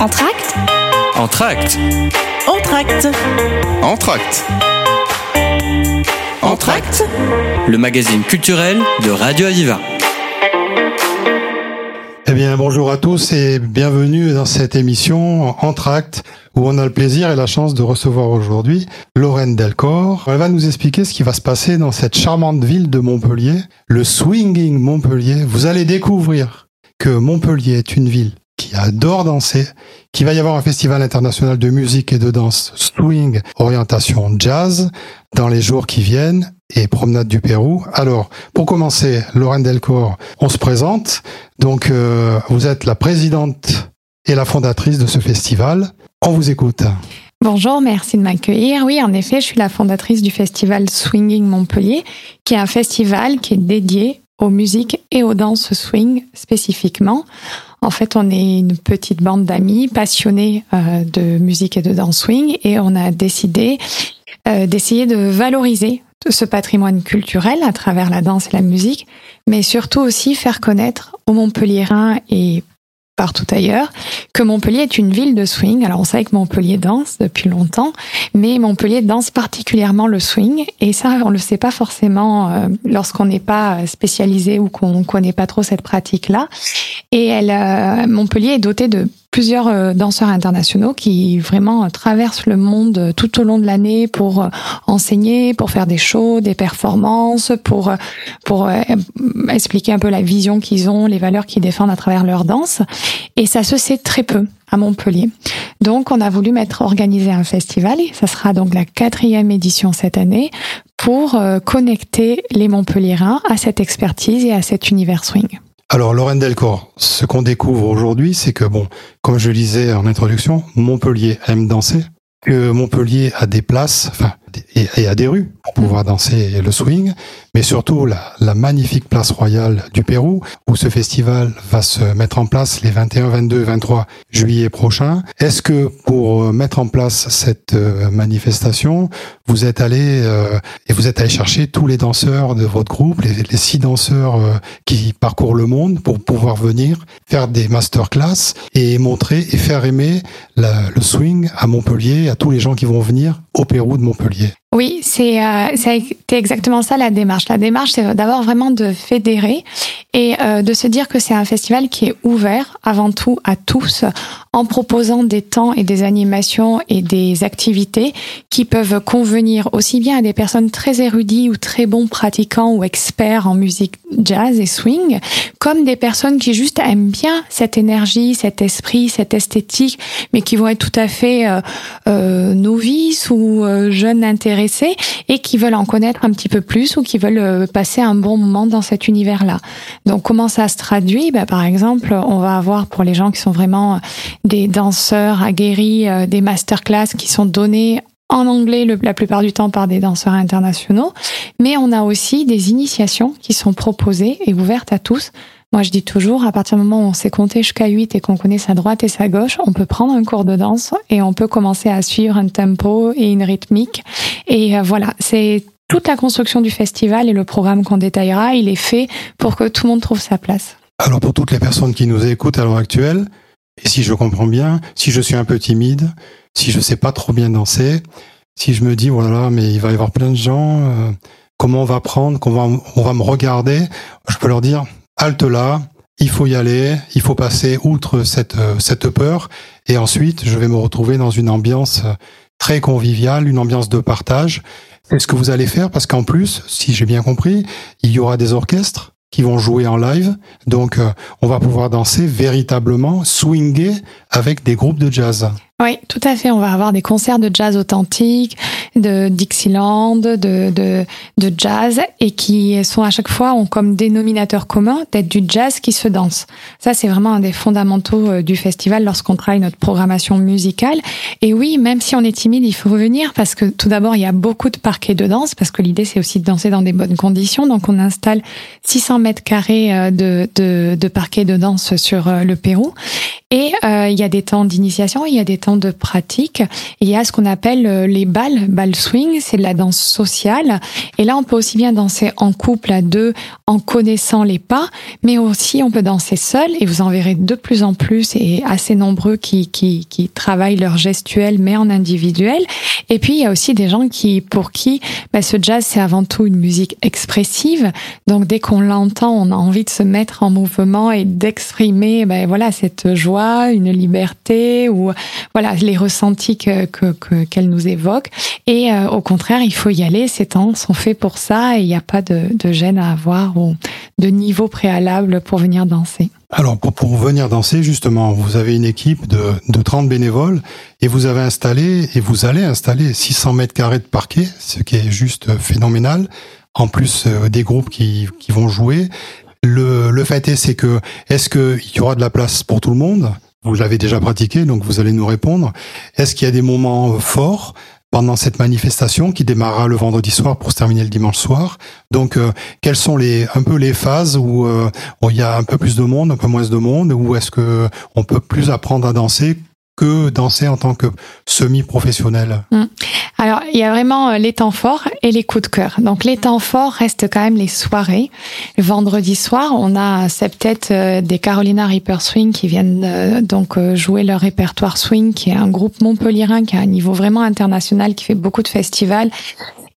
Entracte Entracte Entracte Entracte Entracte Le magazine culturel de Radio Aviva. Eh bien, bonjour à tous et bienvenue dans cette émission Entracte où on a le plaisir et la chance de recevoir aujourd'hui Lorraine Delcor. Elle va nous expliquer ce qui va se passer dans cette charmante ville de Montpellier, le Swinging Montpellier. Vous allez découvrir que Montpellier est une ville qui adore danser, qu'il va y avoir un festival international de musique et de danse swing orientation jazz dans les jours qui viennent et promenade du Pérou. Alors, pour commencer, Lorraine Delcor, on se présente. Donc, euh, vous êtes la présidente et la fondatrice de ce festival. On vous écoute. Bonjour, merci de m'accueillir. Oui, en effet, je suis la fondatrice du festival Swinging Montpellier, qui est un festival qui est dédié aux musiques et aux danses swing spécifiquement. En fait, on est une petite bande d'amis passionnés euh, de musique et de danse swing et on a décidé euh, d'essayer de valoriser ce patrimoine culturel à travers la danse et la musique, mais surtout aussi faire connaître aux Montpelliérains et partout ailleurs, que Montpellier est une ville de swing. Alors on sait que Montpellier danse depuis longtemps, mais Montpellier danse particulièrement le swing, et ça on le sait pas forcément euh, lorsqu'on n'est pas spécialisé ou qu'on connaît pas trop cette pratique-là. Et elle, euh, Montpellier est doté de plusieurs euh, danseurs internationaux qui vraiment traversent le monde tout au long de l'année pour euh, enseigner, pour faire des shows, des performances, pour pour expliquer un peu la vision qu'ils ont, les valeurs qu'ils défendent à travers leur danse. Et ça se sait très peu à Montpellier. Donc, on a voulu mettre organiser un festival. Ça sera donc la quatrième édition cette année pour connecter les Montpelliérains à cette expertise et à cet univers swing. Alors, Lorraine Delcor, ce qu'on découvre aujourd'hui, c'est que, bon, comme je le disais en introduction, Montpellier aime danser, que Montpellier a des places, enfin, et, a des rues pour pouvoir danser le swing, mais surtout la, la, magnifique place royale du Pérou, où ce festival va se mettre en place les 21, 22, 23 juillet prochains. Est-ce que pour euh, mettre en place cette euh, manifestation, vous êtes allé euh, et vous êtes allé chercher tous les danseurs de votre groupe, les, les six danseurs qui parcourent le monde pour pouvoir venir faire des masterclass et montrer et faire aimer le swing à Montpellier, à tous les gens qui vont venir au Pérou de Montpellier? Oui, c'est euh, a été exactement ça la démarche. La démarche, c'est d'avoir vraiment de fédérer et euh, de se dire que c'est un festival qui est ouvert avant tout à tous en proposant des temps et des animations et des activités qui peuvent convenir aussi bien à des personnes très érudites ou très bons pratiquants ou experts en musique jazz et swing, comme des personnes qui juste aiment bien cette énergie, cet esprit, cette esthétique, mais qui vont être tout à fait euh, euh novices ou euh, jeunes intéressés et qui veulent en connaître un petit peu plus ou qui veulent euh, passer un bon moment dans cet univers-là. Donc comment ça se traduit? Ben, Par exemple, on va avoir pour les gens qui sont vraiment des danseurs aguerris, des masterclass qui sont donnés en anglais la plupart du temps par des danseurs internationaux, mais on a aussi des initiations qui sont proposées et ouvertes à tous. Moi, je dis toujours, à partir du moment où on sait compter jusqu'à 8 et qu'on connaît sa droite et sa gauche, on peut prendre un cours de danse et on peut commencer à suivre un tempo et une rythmique. Et euh, voilà, c'est toute la construction du festival et le programme qu'on détaillera, il est fait pour que tout le monde trouve sa place. Alors pour toutes les personnes qui nous écoutent à l'heure actuelle, et si je comprends bien, si je suis un peu timide, si je sais pas trop bien danser, si je me dis voilà, mais il va y avoir plein de gens, euh, comment on va prendre, qu'on va, on va me regarder, je peux leur dire halte là, il faut y aller, il faut passer outre cette euh, cette peur, et ensuite je vais me retrouver dans une ambiance euh, très conviviale, une ambiance de partage. C'est ce que vous allez faire? Parce qu'en plus, si j'ai bien compris, il y aura des orchestres qui vont jouer en live. Donc, on va pouvoir danser véritablement, swinger avec des groupes de jazz. Oui, tout à fait. On va avoir des concerts de jazz authentique, de Dixieland, de, de, de jazz, et qui sont à chaque fois ont comme dénominateur commun d'être du jazz qui se danse. Ça, c'est vraiment un des fondamentaux euh, du festival lorsqu'on travaille notre programmation musicale. Et oui, même si on est timide, il faut revenir parce que tout d'abord, il y a beaucoup de parquets de danse, parce que l'idée, c'est aussi de danser dans des bonnes conditions. Donc, on installe 600 mètres carrés euh, de, de, de parquets de danse sur euh, le Pérou. Et il y a des temps d'initiation, il y a des temps de pratique. Il y a ce qu'on appelle euh, les balles, ball swing, c'est de la danse sociale. Et là, on peut aussi bien danser en couple à deux, en connaissant les pas, mais aussi on peut danser seul. Et vous en verrez de plus en plus et assez nombreux qui qui, qui travaillent leur gestuel, mais en individuel. Et puis il y a aussi des gens qui pour qui bah, ce jazz c'est avant tout une musique expressive. Donc dès qu'on l'entend, on a envie de se mettre en mouvement et d'exprimer, ben voilà, cette joie, une liberté ou voilà les ressentis que qu'elle nous évoque. Et euh, au contraire, il faut y aller. Ces temps sont faits pour ça et il n'y a pas de, de gêne à avoir ou de niveau préalable pour venir danser. Alors, pour, pour venir danser, justement, vous avez une équipe de, de 30 bénévoles et vous avez installé et vous allez installer 600 mètres carrés de parquet, ce qui est juste phénoménal. En plus euh, des groupes qui, qui vont jouer. Le, le fait est, c'est que est-ce qu'il y aura de la place pour tout le monde? Vous l'avez déjà pratiqué, donc vous allez nous répondre. Est-ce qu'il y a des moments forts pendant cette manifestation qui démarrera le vendredi soir pour se terminer le dimanche soir. Donc, euh, quelles sont les un peu les phases où, euh, où il y a un peu plus de monde, un peu moins de monde, où est-ce que on peut plus apprendre à danser que danser en tant que semi-professionnel mm. Alors, il y a vraiment euh, les temps forts et les coups de cœur. Donc, les temps forts restent quand même les soirées. Vendredi soir, on a septet euh, des Carolina Reaper Swing qui viennent euh, donc jouer leur répertoire swing, qui est un groupe montpellierin qui a un niveau vraiment international, qui fait beaucoup de festivals.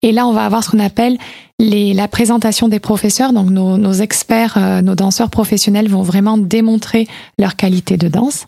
Et là, on va avoir ce qu'on appelle les, la présentation des professeurs, donc nos, nos experts, euh, nos danseurs professionnels vont vraiment démontrer leur qualité de danse.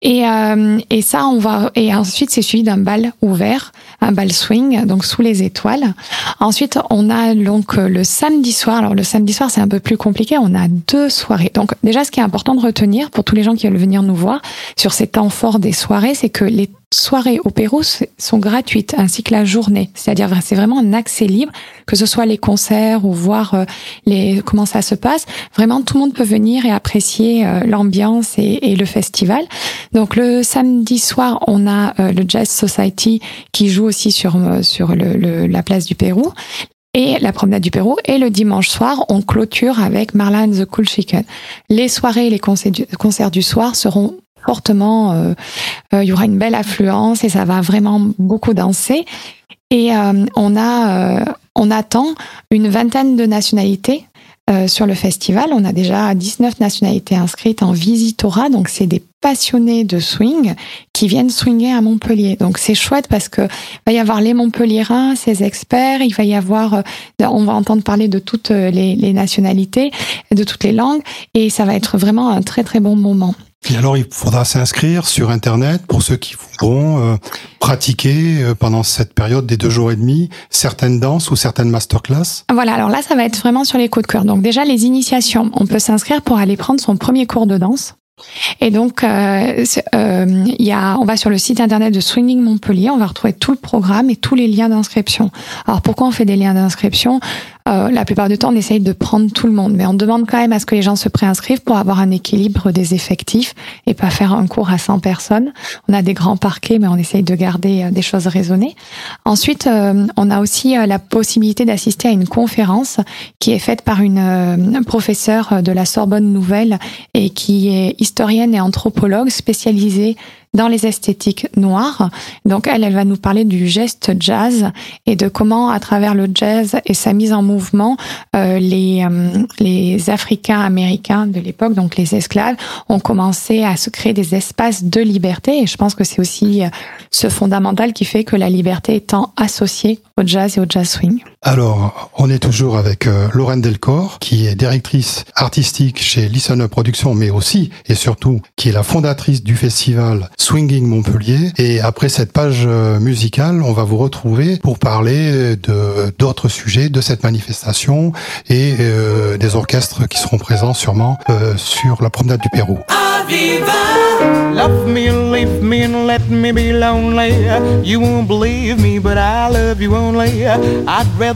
Et, euh, et ça, on va et ensuite c'est suivi d'un bal ouvert, un bal swing, donc sous les étoiles. Ensuite, on a donc le samedi soir. Alors le samedi soir, c'est un peu plus compliqué. On a deux soirées. Donc déjà, ce qui est important de retenir pour tous les gens qui veulent venir nous voir sur ces temps forts des soirées, c'est que les soirées au Pérou sont gratuites, ainsi que la journée. C'est-à-dire, c'est vraiment un accès libre, que ce soit les concerts ou voir euh, les comment ça se passe. Vraiment, tout le monde peut venir et apprécier euh, l'ambiance et, le festival. Donc, le samedi soir, on a euh, le Jazz Society qui joue aussi sur sur la place du Pérou et la promenade du Pérou. Et le dimanche soir, on clôture avec Marla and the Cool Chicken. Les soirées et les concerts du soir seront fortement. Il y aura une belle affluence et ça va vraiment beaucoup danser. Et on a, on attend une vingtaine de nationalités sur le festival. On a déjà 19 nationalités inscrites en visitora, donc c'est des passionnés de swing qui viennent swinger à Montpellier. Donc c'est chouette parce que va y avoir les Montpelliérains, ces experts, il va y avoir, on va entendre parler de toutes les, les nationalités, de toutes les langues, et ça va être vraiment un très très bon moment. Et alors, il faudra s'inscrire sur Internet pour ceux qui voudront euh, pratiquer euh, pendant cette période des deux jours et demi certaines danses ou certaines masterclass. Voilà, alors là, ça va être vraiment sur les coups de cœur. Donc déjà, les initiations, on peut s'inscrire pour aller prendre son premier cours de danse. Et donc, euh, euh, y a, on va sur le site internet de Swinging Montpellier, on va retrouver tout le programme et tous les liens d'inscription. Alors, pourquoi on fait des liens d'inscription? Euh, La plupart du temps, on essaye de prendre tout le monde, mais on demande quand même à ce que les gens se préinscrivent pour avoir un équilibre des effectifs et pas faire un cours à 100 personnes. On a des grands parquets, mais on essaye de garder euh, des choses raisonnées. Ensuite, euh, on a aussi la possibilité d'assister à une conférence qui est faite par une professeure de la Sorbonne Nouvelle et qui est historienne et anthropologue spécialisée dans les esthétiques noires. Donc elle, elle va nous parler du geste jazz et de comment, à travers le jazz et sa mise en mouvement, euh, les, euh, les Africains américains de l'époque, donc les esclaves, ont commencé à se créer des espaces de liberté. Et je pense que c'est aussi euh, ce fondamental qui fait que la liberté étant associée au jazz et au jazz swing. Alors, on est toujours avec euh, Lorraine Delcor, qui est directrice artistique chez Listen Up Productions, mais aussi et surtout qui est la fondatrice du festival Swinging Montpellier. Et après cette page euh, musicale, on va vous retrouver pour parler de d'autres sujets de cette manifestation et euh, des orchestres qui seront présents sûrement euh, sur la promenade du Pérou. Love me and leave me and let me be lonely. You won't believe me, but I love you only. I'd rather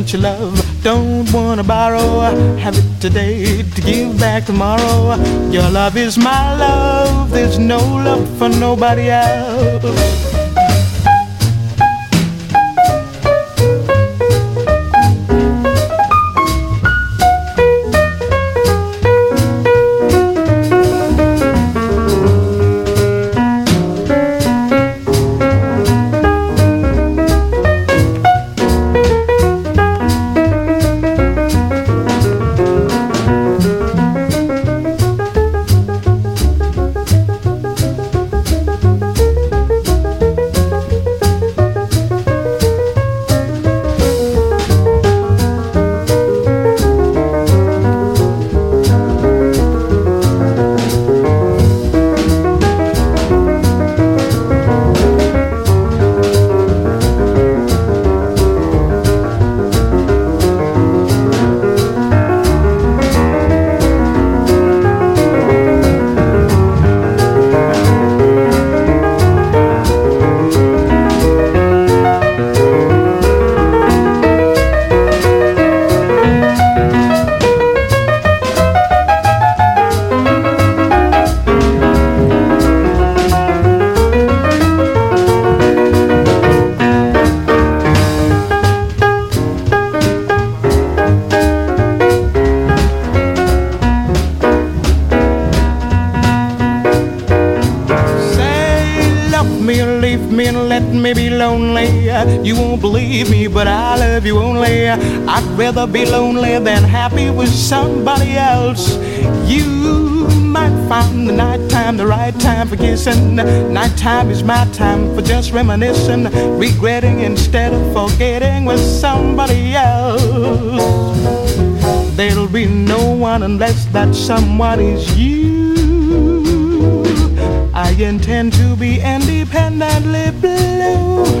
Want your love, don't wanna borrow. Have it today to give back tomorrow. Your love is my love, there's no love for nobody else. Kissing. Nighttime is my time for just reminiscing, regretting instead of forgetting with somebody else. There'll be no one unless that someone is you. I intend to be independently blue.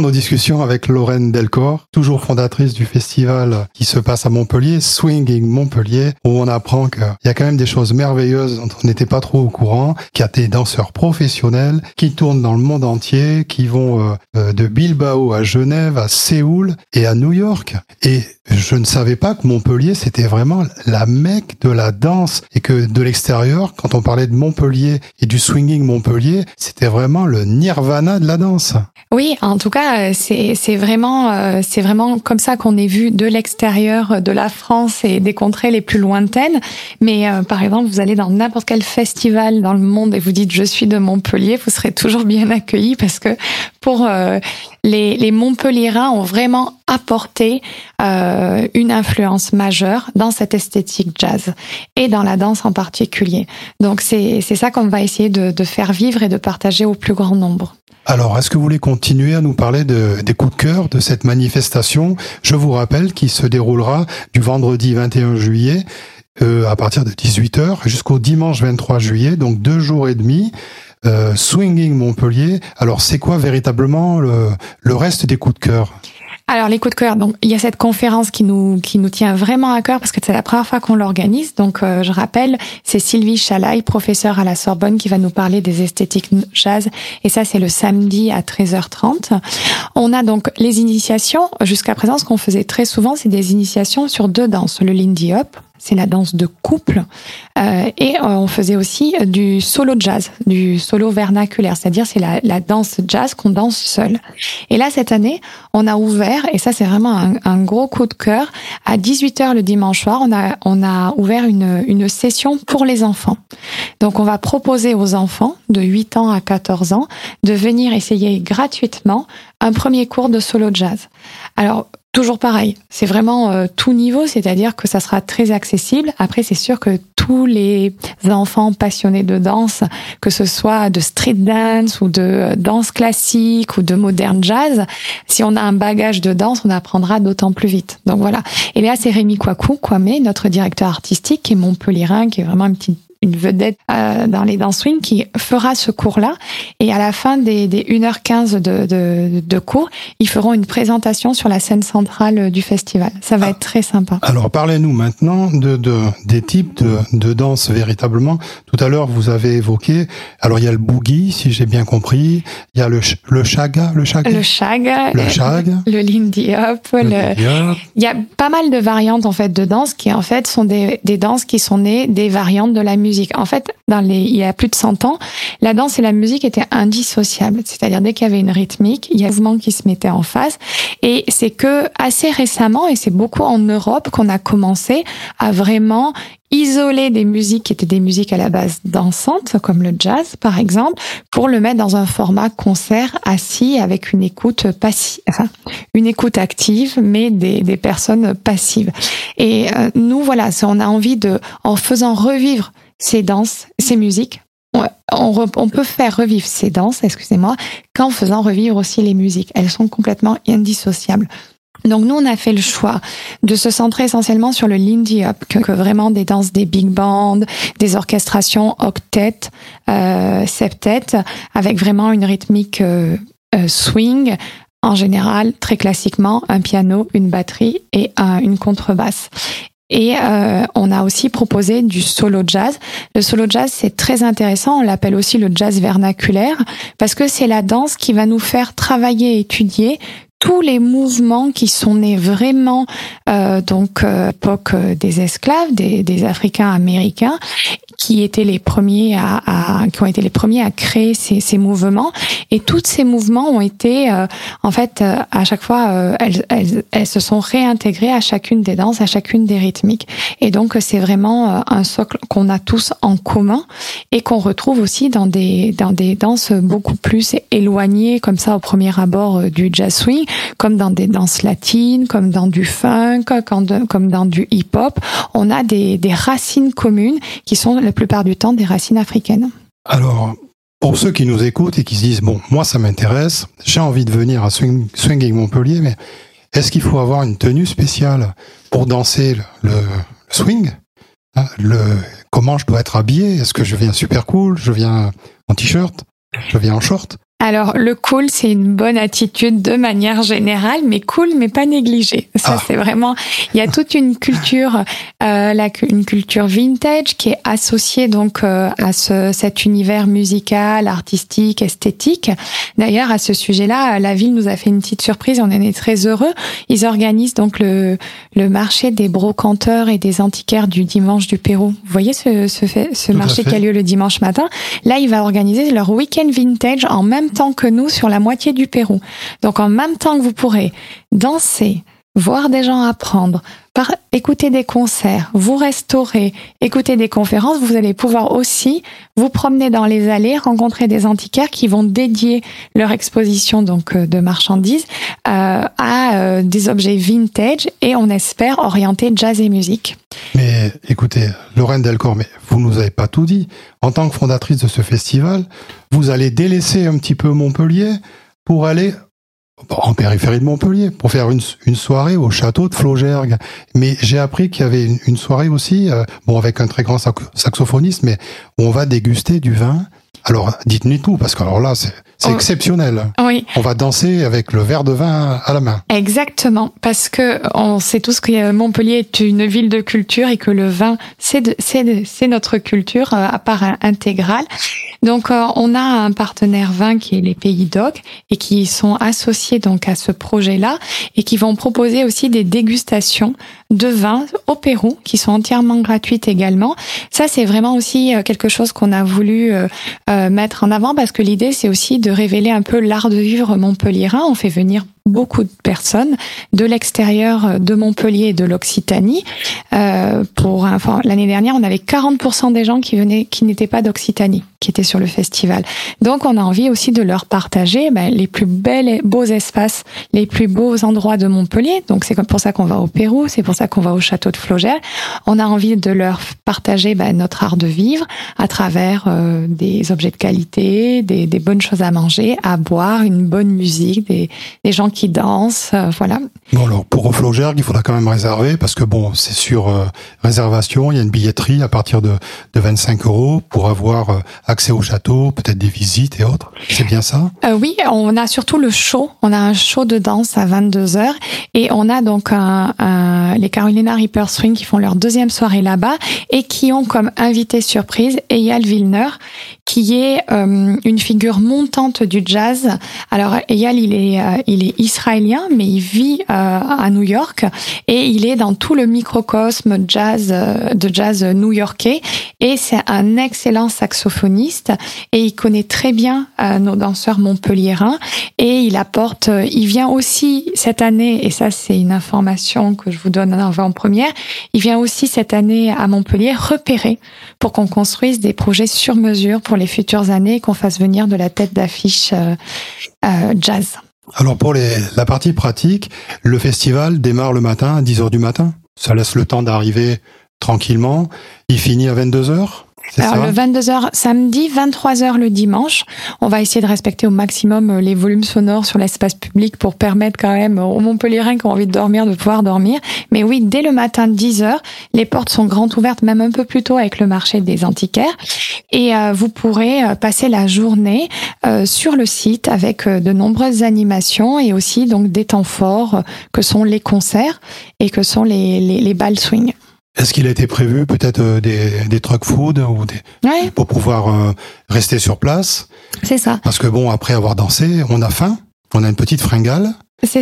Nos discussions avec Lorraine Delcor, toujours fondatrice du festival qui se passe à Montpellier, Swinging Montpellier, où on apprend qu'il y a quand même des choses merveilleuses dont on n'était pas trop au courant, qu'il y a des danseurs professionnels qui tournent dans le monde entier, qui vont euh, euh, de Bilbao à Genève, à Séoul et à New York. Et je ne savais pas que Montpellier, c'était vraiment la mecque de la danse et que de l'extérieur, quand on parlait de Montpellier et du swinging Montpellier, c'était vraiment le nirvana de la danse. Oui, en tout cas, c'est vraiment euh, c'est vraiment comme ça qu'on est vu de l'extérieur de la France et des contrées les plus lointaines. Mais euh, par exemple, vous allez dans n'importe quel festival dans le monde et vous dites je suis de Montpellier, vous serez toujours bien accueilli parce que pour euh, les, les Montpelliérains ont vraiment apporté une influence majeure dans cette esthétique jazz et dans la danse en particulier. Donc c'est ça qu'on va essayer de, de faire vivre et de partager au plus grand nombre. Alors, est-ce que vous voulez continuer à nous parler de, des coups de cœur de cette manifestation? Je vous rappelle qu'il se déroulera du vendredi 21 juillet euh, à partir de 18h jusqu'au dimanche 23 juillet, donc deux jours et demi. Euh, Swinging Montpellier. Alors, c'est quoi véritablement le, le reste des coups de cœur? Alors les coups de cœur, donc il y a cette conférence qui nous qui nous tient vraiment à cœur parce que c'est la première fois qu'on l'organise. Donc euh, je rappelle, c'est Sylvie Chalaï, professeure à la Sorbonne, qui va nous parler des esthétiques jazz. Et ça c'est le samedi à 13h30. On a donc les initiations. Jusqu'à présent, ce qu'on faisait très souvent, c'est des initiations sur deux danses, le Lindy Hop c'est la danse de couple. Euh, et euh, on faisait aussi du solo jazz, du solo vernaculaire, c'est-à-dire c'est la, la, danse jazz qu'on danse seul. Et là, cette année, on a ouvert, et ça c'est vraiment un, un, gros coup de cœur, à 18h le dimanche soir, on a, on a ouvert une, une session pour les enfants. Donc on va proposer aux enfants de 8 ans à 14 ans de venir essayer gratuitement un premier cours de solo jazz. Alors, toujours pareil. C'est vraiment euh, tout niveau, c'est-à-dire que ça sera très accessible. Après, c'est sûr que tous les enfants passionnés de danse, que ce soit de street dance ou de danse classique ou de modern jazz, si on a un bagage de danse, on apprendra d'autant plus vite. Donc voilà. Et là, c'est Rémi Kouakou, Kwame, notre directeur artistique, qui est Montpellierin, qui est vraiment une petite une vedette euh, dans les dance swing qui fera ce cours-là. Et à la fin des, des 1h15 de, de, de, cours, ils feront une présentation sur la scène centrale du festival. Ça va ah. être très sympa. Alors parlez-nous maintenant de, de, des types de, de danse véritablement. Tout à l'heure, vous avez évoqué, alors il y a le boogie, si j'ai bien compris, il y a le, le shaga, le shaga. Le shaga. Le shag. Le lindy hop. Le, Il y a pas mal de variantes en fait de danse qui en fait sont des, des danses qui sont nées des variantes de la musique En fait, dans les, il y a plus de 100 ans, la danse et la musique étaient indissociables. C'est-à-dire, dès qu'il y avait une rythmique, il y a un mouvement qui se mettait en face. Et c'est que assez récemment, et c'est beaucoup en Europe, qu'on a commencé à vraiment isoler des musiques qui étaient des musiques à la base dansantes, comme le jazz par exemple, pour le mettre dans un format concert assis avec une écoute passive, une écoute active, mais des, des personnes passives. Et euh, nous, voilà, on a envie de, en faisant revivre ces danses, ces musiques. On, peut faire revivre ces danses, excusez-moi, qu'en faisant revivre aussi les musiques. Elles sont complètement indissociables. Donc nous, on a fait le choix de se centrer essentiellement sur le Lindy Hop, que, vraiment des danses des big bands, des orchestrations octet, euh, septet, avec vraiment une rythmique euh, euh, swing, en général, très classiquement, un piano, une batterie et une contrebasse. Et euh, on a aussi proposé du solo jazz. Le solo jazz, c'est très intéressant. On l'appelle aussi le jazz vernaculaire parce que c'est la danse qui va nous faire travailler étudier tous les mouvements qui sont nés vraiment euh, donc euh, époque euh, des esclaves, des, des Africains américains, qui étaient les premiers à, à, qui ont été les premiers à créer ces, ces mouvements. Et tous ces mouvements ont été euh, en fait euh, à chaque fois euh, elles, elles, elles, se sont réintégrées à chacune des danses à chacune des rythmiques. Et donc c'est vraiment un socle qu'on a tous en commun et qu'on retrouve aussi dans des dans des danses beaucoup plus éloignées comme ça au premier abord du jazz swing comme dans des danses latines comme dans du funk comme, dans du hip hop on a des, des racines communes qui sont la plupart du temps des racines africaines. Alors, pour ceux qui nous écoutent et qui se disent, bon, moi ça m'intéresse, j'ai envie de venir à Swing, Swinging Montpellier, mais est-ce qu'il faut avoir une tenue spéciale pour danser le, le swing hein, le, Comment je dois être habillé? Est-ce que je viens super cool Je viens en t-shirt Je viens en short? Alors le cool, c'est une bonne attitude de manière générale, mais cool, mais pas négligé. Ça, ah. c'est vraiment. Il y a toute une culture, euh, la, une culture vintage qui est associée donc euh, à ce, cet univers musical, artistique, esthétique. D'ailleurs, à ce sujet-là, la ville nous a fait une petite surprise. On en est très heureux. Ils organisent donc le le marché des brocanteurs et des antiquaires du dimanche du Pérou. Vous voyez ce ce, ce marché qui a lieu le dimanche matin? Là, il va organiser leur week-end vintage en même temps que nous sur la moitié du Pérou. Donc en même temps que vous pourrez danser, voir des gens apprendre, par, écouter des concerts, vous restaurer, écouter des conférences, vous allez pouvoir aussi vous promener dans les allées, rencontrer des antiquaires qui vont dédier leur exposition donc euh, de marchandises euh, à euh, des objets vintage et on espère orienter jazz et musique. Mais écoutez, Lorraine Delcor, mais vous nous avez pas tout dit. En tant que fondatrice de ce festival, vous allez délaisser un petit peu Montpellier pour aller en périphérie de Montpellier pour faire une, une soirée au château de Flaugergue. Mais j'ai appris qu'il y avait une, une soirée aussi, euh, bon avec un très grand saxophoniste, mais où on va déguster du vin. Alors dites-nous tout parce que alors là c'est c'est oh. exceptionnel. Oui. On va danser avec le verre de vin à la main. Exactement, parce que on sait tous que Montpellier est une ville de culture et que le vin, c'est c'est notre culture euh, à part intégrale. Donc, euh, on a un partenaire vin qui est les Pays d'Oc et qui sont associés donc à ce projet-là et qui vont proposer aussi des dégustations de vin au Pérou qui sont entièrement gratuites également. Ça, c'est vraiment aussi euh, quelque chose qu'on a voulu mettre en avant parce que l'idée, c'est aussi de révéler un peu l'art de vivre montpelliérain. On fait venir beaucoup de personnes de l'extérieur de Montpellier et de l'Occitanie. Euh, pour enfin, l'année dernière, on avait 40% des gens qui venaient, qui n'étaient pas d'Occitanie, qui étaient sur le festival. Donc, on a envie aussi de leur partager ben, les plus belles, et beaux espaces, les plus beaux endroits de Montpellier. Donc, c'est pour ça qu'on va au Pérou, c'est pour ça qu'on va au château de Flogère. On a envie de leur partager ben, notre art de vivre à travers euh, des objets de qualité, des, des, bonnes choses à manger, à boire, une bonne musique, des, des gens qui dansent, euh, voilà. Bon alors pour Flogère, il faudra quand même réserver parce que bon, c'est sur euh, réservation, il y a une billetterie à partir de, de 25 euros pour avoir accès au château, peut-être des visites et autres. C'est bien ça? Oui, on a surtout le show. On a un show de danse à 22 h et on a donc un, un, les Carolina Reaper Swing qui font leur deuxième soirée là-bas et qui ont comme invité surprise Eyal Vilner, qui est euh, une figure montante du jazz. Alors Eyal, il est, euh, il est israélien, mais il vit euh, à New York et il est dans tout le microcosme jazz de jazz new-yorkais. Et c'est un excellent saxophoniste et il connaît très bien nos danseurs montpelliérains et il apporte, il vient aussi cette année, et ça c'est une information que je vous donne en avant-première, il vient aussi cette année à Montpellier repérer pour qu'on construise des projets sur mesure pour les futures années, qu'on fasse venir de la tête d'affiche euh, euh, jazz. Alors pour les, la partie pratique, le festival démarre le matin à 10h du matin. Ça laisse le temps d'arriver tranquillement. Il finit à 22h alors le 22h samedi, 23h le dimanche. On va essayer de respecter au maximum euh, les volumes sonores sur l'espace public pour permettre quand même aux Montpellierins qui ont envie de dormir de pouvoir dormir. Mais oui, dès le matin 10h, les portes sont grandes ouvertes, même un peu plus tôt avec le marché des antiquaires. Et euh, vous pourrez euh, passer la journée sur le site avec de nombreuses animations et aussi donc des temps forts que sont les concerts et que sont les, les, les balles swing. Est-ce qu'il a été prévu peut-être euh, des, des truck food ou des, pour pouvoir euh, rester sur place? C'est ça. Parce que bon, après avoir dansé, on a faim, on a une petite fringale.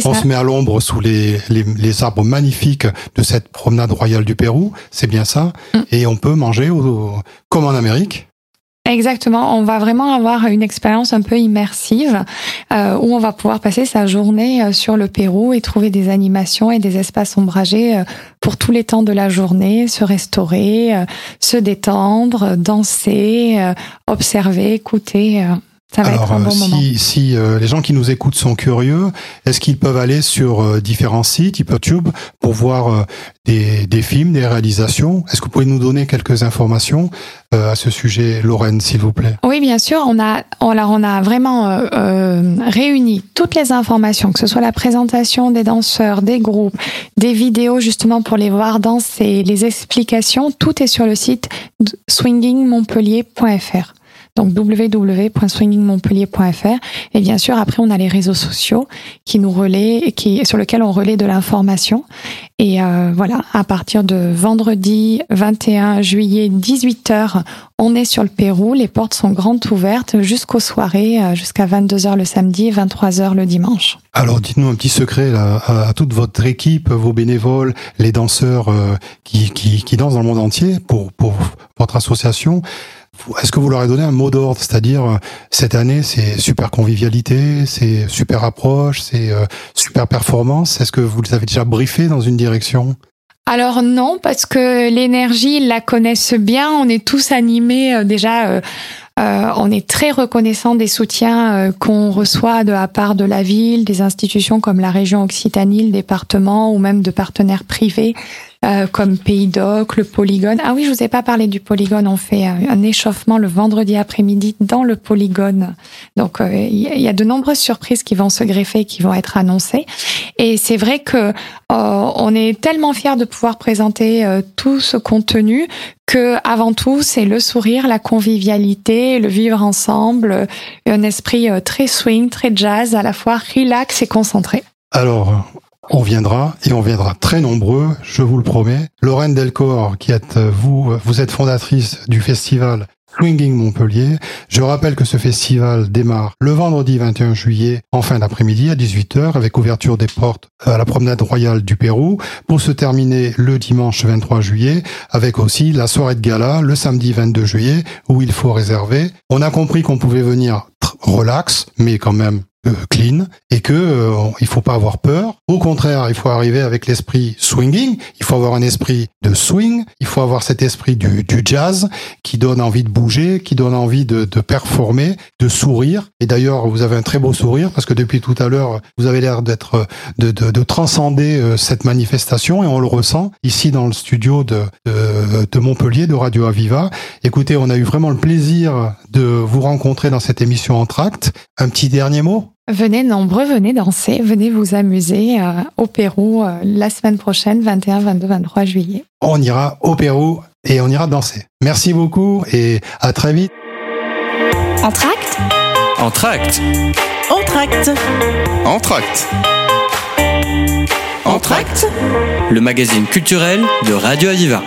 On se met à l'ombre sous les, les, les, arbres magnifiques de cette promenade royale du Pérou, c'est bien ça. Mm. Et on peut manger comme en Amérique. Exactement, on va vraiment avoir une expérience un peu immersive euh, où on va pouvoir passer sa journée euh, sur le Pérou et trouver des animations et des espaces ombragés euh, pour tous les temps de la journée, se restaurer, se détendre, danser, observer, écouter. Ça va Alors, être un bon si, moment. si les gens qui nous écoutent sont curieux, est-ce qu'ils peuvent aller sur différents sites, YouTube, pour voir des, des, films, des réalisations? Est-ce que vous pouvez nous donner quelques informations euh, à ce sujet, Lorraine, s'il vous plaît? Oui, bien sûr. On a, alors on a vraiment euh, euh, réuni toutes les informations, que ce soit la présentation des danseurs, des groupes, des vidéos justement pour les voir danser, les explications. Tout est sur le site swingingmontpellier.fr donc www.swingingmontpellier.fr et bien sûr après on a les réseaux sociaux qui nous relaient qui sur lesquels on relaie de l'information. Et euh, voilà à partir de vendredi 21 juillet 18h on est sur le Pérou. Les portes sont grandes ouvertes jusqu'aux soirées euh, jusqu'à 22h le samedi 23h le dimanche. Alors dites-nous un petit secret là, à, toute votre équipe vos bénévoles les danseurs euh, qui, qui, qui dansent dans le monde entier pour pour votre association est-ce que vous leur avez donné un mot d'ordre, c'est-à-dire euh, cette année c'est super convivialité, c'est super approche, c'est euh, super performance? Est-ce que vous les avez déjà briefés dans une direction? Alors non, parce que l'énergie, ils la connaissent bien. On est tous animés euh, déjà. on est très reconnaissant des soutiens qu'on reçoit de la part de la ville, des institutions comme la région Occitanie, le département ou même de partenaires privés euh, comme Pays Doc, le Polygone. Ah oui, je vous ai pas parlé du Polygone. On fait euh, un échauffement le vendredi après-midi dans le Polygone. Donc euh, il y a de nombreuses surprises qui vont se greffer, qui vont être annoncées. Et c'est vrai que on est tellement fiers de pouvoir présenter tout ce contenu que avant tout c'est le sourire, la convivialité, le vivre ensemble, un esprit très swing, très jazz, à la fois relax et concentré. Alors, on viendra et on viendra très nombreux, je vous le promets. Lorraine Delcor, qui êtes vous, vous êtes fondatrice du festival Swinging Montpellier. Je rappelle que ce festival démarre le vendredi 21 juillet en fin d'après-midi à 18h avec ouverture des portes à la promenade royale du Pérou pour se terminer le dimanche 23 juillet avec aussi la soirée de gala le samedi 22 juillet où il faut réserver. On a compris qu'on pouvait venir relax mais quand même euh, clean et que euh, il faut pas avoir peur. Au contraire, il faut arriver avec l'esprit swinging. Il faut avoir un esprit de swing. Il faut avoir cet esprit du, du jazz qui donne envie de bouger, qui donne envie de, de performer, de sourire. Et d'ailleurs, vous avez un très beau sourire parce que depuis tout à l'heure, vous avez l'air d'être de, de, de, transcender euh, cette manifestation et on le ressent ici dans le studio de, de Montpellier de Radio Aviva. Écoutez, on a eu vraiment le plaisir de vous rencontrer dans cette émission en tract. Un petit dernier mot? Venez nombreux, venez danser, venez vous amuser euh, au Pérou euh, la semaine prochaine, 21, 22, 23 juillet. On ira au Pérou et on ira danser. Merci beaucoup et à très vite. Entracte Entracte. Entracte Entracte. Entracte Le magazine culturel de Radio Aviva.